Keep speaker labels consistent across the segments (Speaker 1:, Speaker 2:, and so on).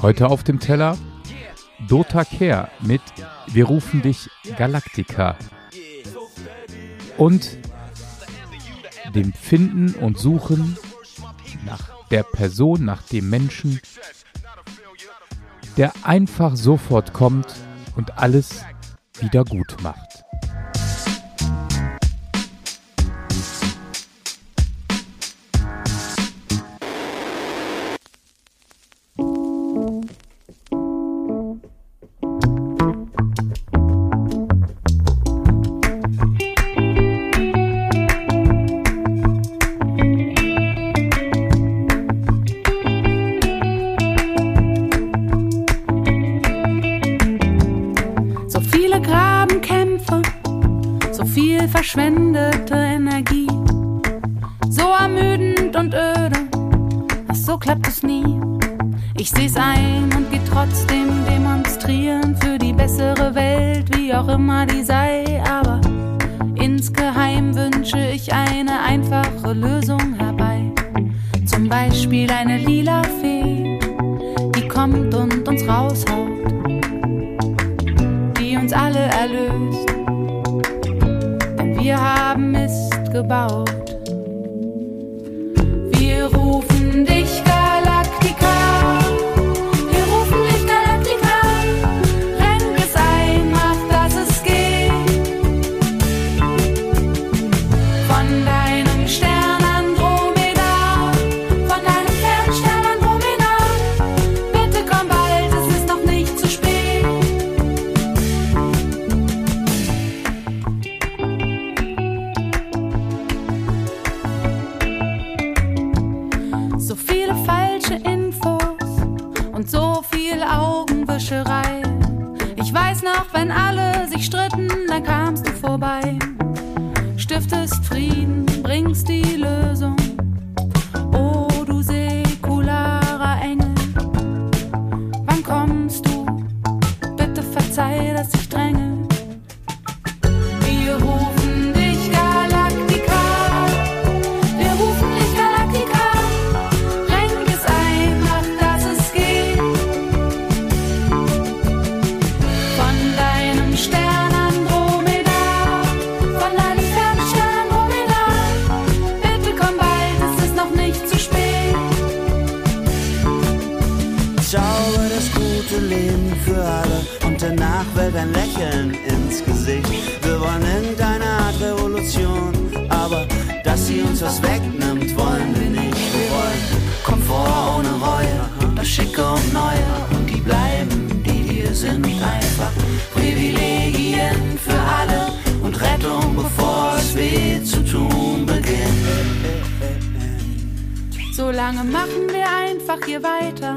Speaker 1: Heute auf dem Teller Dota Care mit Wir rufen dich Galactica. Und dem Finden und Suchen nach der Person, nach dem Menschen, der einfach sofort kommt und alles wieder gut macht.
Speaker 2: Ich seh's ein und geh trotzdem demonstrieren für die bessere Welt, wie auch immer die sei. Aber insgeheim wünsche ich eine einfache Lösung herbei. Zum Beispiel eine lila Fee, die kommt und uns raushaut, die uns alle erlöst wir haben Mist gebaut. Ich weiß noch, wenn alle sich stritten, dann kamst du vorbei. Stiftest Frieden, bringst die Lösung.
Speaker 3: beste Leben für alle und danach fällt ein Lächeln ins Gesicht. Wir wollen irgendeine Art Revolution, aber
Speaker 2: dass sie uns was wegnimmt, wollen wir nicht. Wir wollen Komfort ohne Reue, das Schicke und Neue und die bleiben, die dir sind, einfach Privilegien für alle und Rettung, bevor es weh zu tun beginnt. Solange machen wir einfach hier weiter.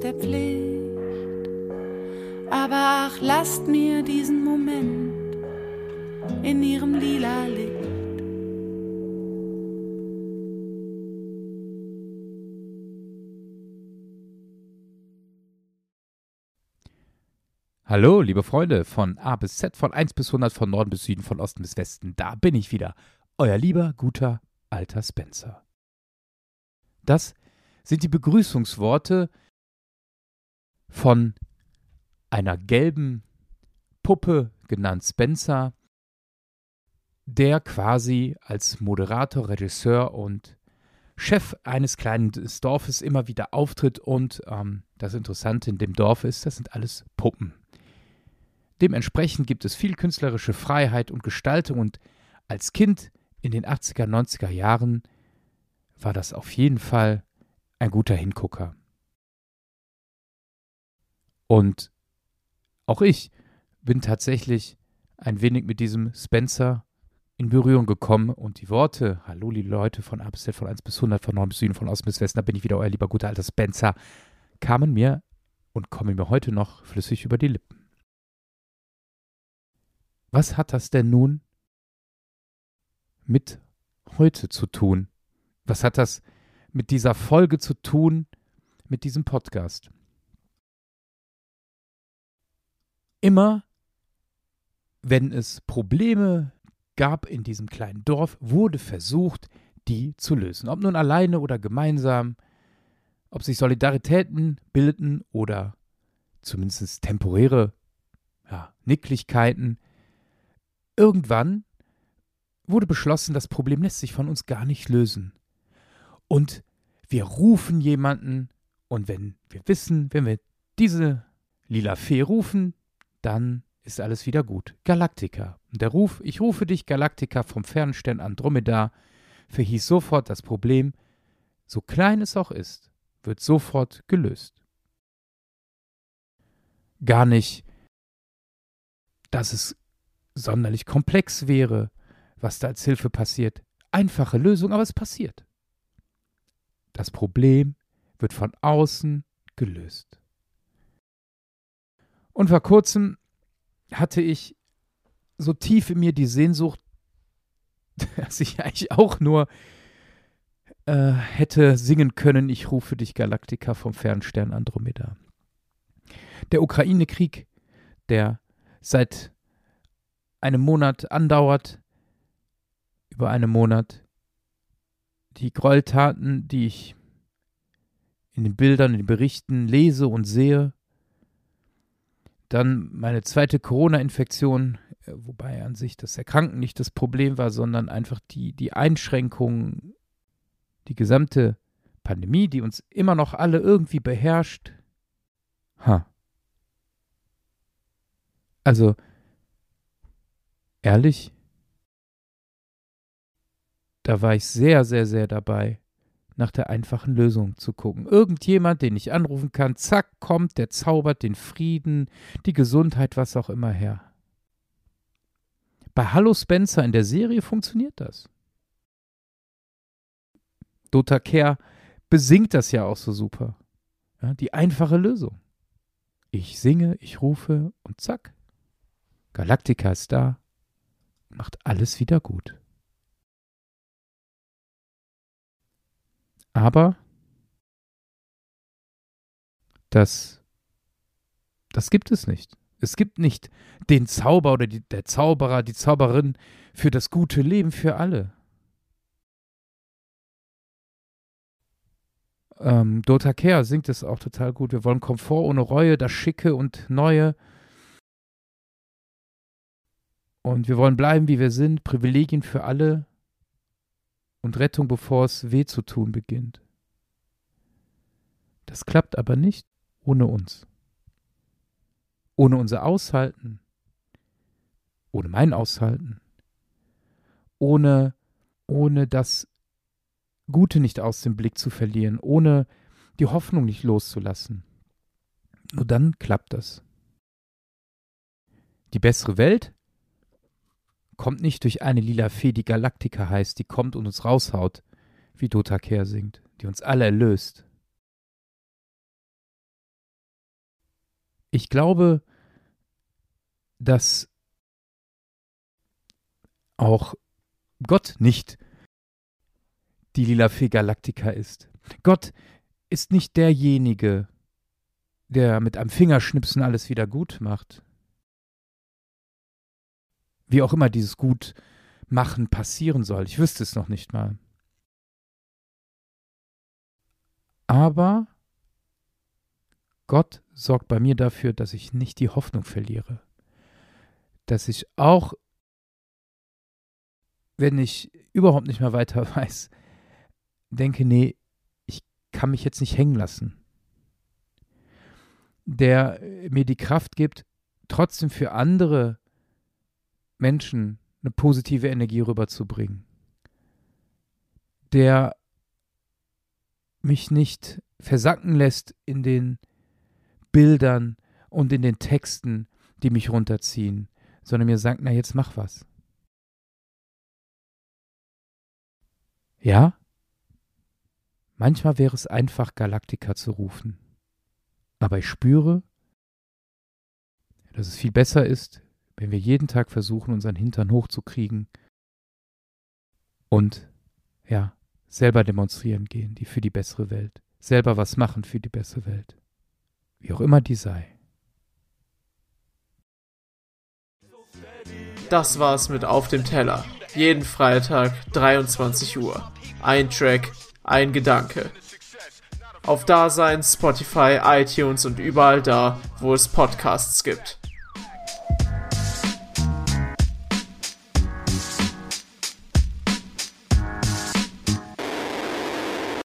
Speaker 2: der Pflicht. Aber ach, lasst mir diesen Moment in ihrem lila Licht.
Speaker 1: Hallo, liebe Freunde von A bis Z, von 1 bis 100, von Norden bis Süden, von Osten bis Westen. Da bin ich wieder, euer lieber, guter, alter Spencer. Das sind die Begrüßungsworte, von einer gelben Puppe, genannt Spencer, der quasi als Moderator, Regisseur und Chef eines kleinen Dorfes immer wieder auftritt und ähm, das Interessante in dem Dorf ist, das sind alles Puppen. Dementsprechend gibt es viel künstlerische Freiheit und Gestaltung und als Kind in den 80er, 90er Jahren war das auf jeden Fall ein guter Hingucker. Und auch ich bin tatsächlich ein wenig mit diesem Spencer in Berührung gekommen und die Worte, hallo liebe Leute von Z, von 1 bis 100, von 9 bis 7, von Osten bis Westen, da bin ich wieder euer lieber guter alter Spencer, kamen mir und kommen mir heute noch flüssig über die Lippen. Was hat das denn nun mit heute zu tun? Was hat das mit dieser Folge zu tun, mit diesem Podcast? Immer, wenn es Probleme gab in diesem kleinen Dorf, wurde versucht, die zu lösen. Ob nun alleine oder gemeinsam, ob sich Solidaritäten bildeten oder zumindest temporäre ja, Nicklichkeiten. Irgendwann wurde beschlossen, das Problem lässt sich von uns gar nicht lösen. Und wir rufen jemanden und wenn wir wissen, wenn wir diese lila Fee rufen, dann ist alles wieder gut. Galaktika. Und der Ruf, ich rufe dich, Galaktika, vom Fernstern Andromeda, verhieß sofort das Problem, so klein es auch ist, wird sofort gelöst. Gar nicht, dass es sonderlich komplex wäre, was da als Hilfe passiert. Einfache Lösung, aber es passiert. Das Problem wird von außen gelöst. Und vor kurzem hatte ich so tief in mir die Sehnsucht, dass ich eigentlich auch nur äh, hätte singen können, ich rufe dich Galaktika vom Fernstern Andromeda. Der Ukraine-Krieg, der seit einem Monat andauert, über einen Monat, die Gräueltaten, die ich in den Bildern, in den Berichten lese und sehe, dann meine zweite Corona-Infektion, äh, wobei an sich das Erkranken nicht das Problem war, sondern einfach die, die Einschränkungen, die gesamte Pandemie, die uns immer noch alle irgendwie beherrscht. Ha. Also, ehrlich, da war ich sehr, sehr, sehr dabei, nach der einfachen Lösung zu gucken. Irgendjemand, den ich anrufen kann, zack, kommt, der zaubert den Frieden, die Gesundheit, was auch immer her. Bei Hallo Spencer in der Serie funktioniert das. Dota Care besingt das ja auch so super. Ja, die einfache Lösung. Ich singe, ich rufe und zack. Galactica ist da, macht alles wieder gut. Aber das, das gibt es nicht. Es gibt nicht den Zauber oder die, der Zauberer, die Zauberin für das gute Leben für alle. Ähm, Dota Care singt es auch total gut. Wir wollen Komfort ohne Reue, das Schicke und Neue. Und wir wollen bleiben, wie wir sind, Privilegien für alle und Rettung, bevor es weh zu tun beginnt. Das klappt aber nicht ohne uns. Ohne unser Aushalten, ohne mein Aushalten, ohne, ohne das Gute nicht aus dem Blick zu verlieren, ohne die Hoffnung nicht loszulassen. Nur dann klappt das. Die bessere Welt kommt nicht durch eine lila Fee, die Galaktika heißt, die kommt und uns raushaut, wie Dota Care singt, die uns alle erlöst. Ich glaube, dass auch Gott nicht die lila Fee Galaktika ist. Gott ist nicht derjenige, der mit einem Fingerschnipsen alles wieder gut macht wie auch immer dieses Gutmachen passieren soll. Ich wüsste es noch nicht mal. Aber Gott sorgt bei mir dafür, dass ich nicht die Hoffnung verliere. Dass ich auch, wenn ich überhaupt nicht mehr weiter weiß, denke, nee, ich kann mich jetzt nicht hängen lassen. Der mir die Kraft gibt, trotzdem für andere Menschen eine positive Energie rüberzubringen. Der mich nicht versacken lässt in den Bildern und in den Texten, die mich runterziehen, sondern mir sagt, na jetzt mach was. Ja, manchmal wäre es einfach, Galaktika zu rufen. Aber ich spüre, dass es viel besser ist, wenn wir jeden Tag versuchen, unseren Hintern hochzukriegen und ja, selber demonstrieren gehen, die für die bessere Welt, selber was machen für die bessere Welt, wie auch immer die sei.
Speaker 4: Das war's mit Auf dem Teller. Jeden Freitag 23 Uhr. Ein Track, ein Gedanke. Auf Dasein, Spotify, iTunes und überall da, wo es Podcasts gibt.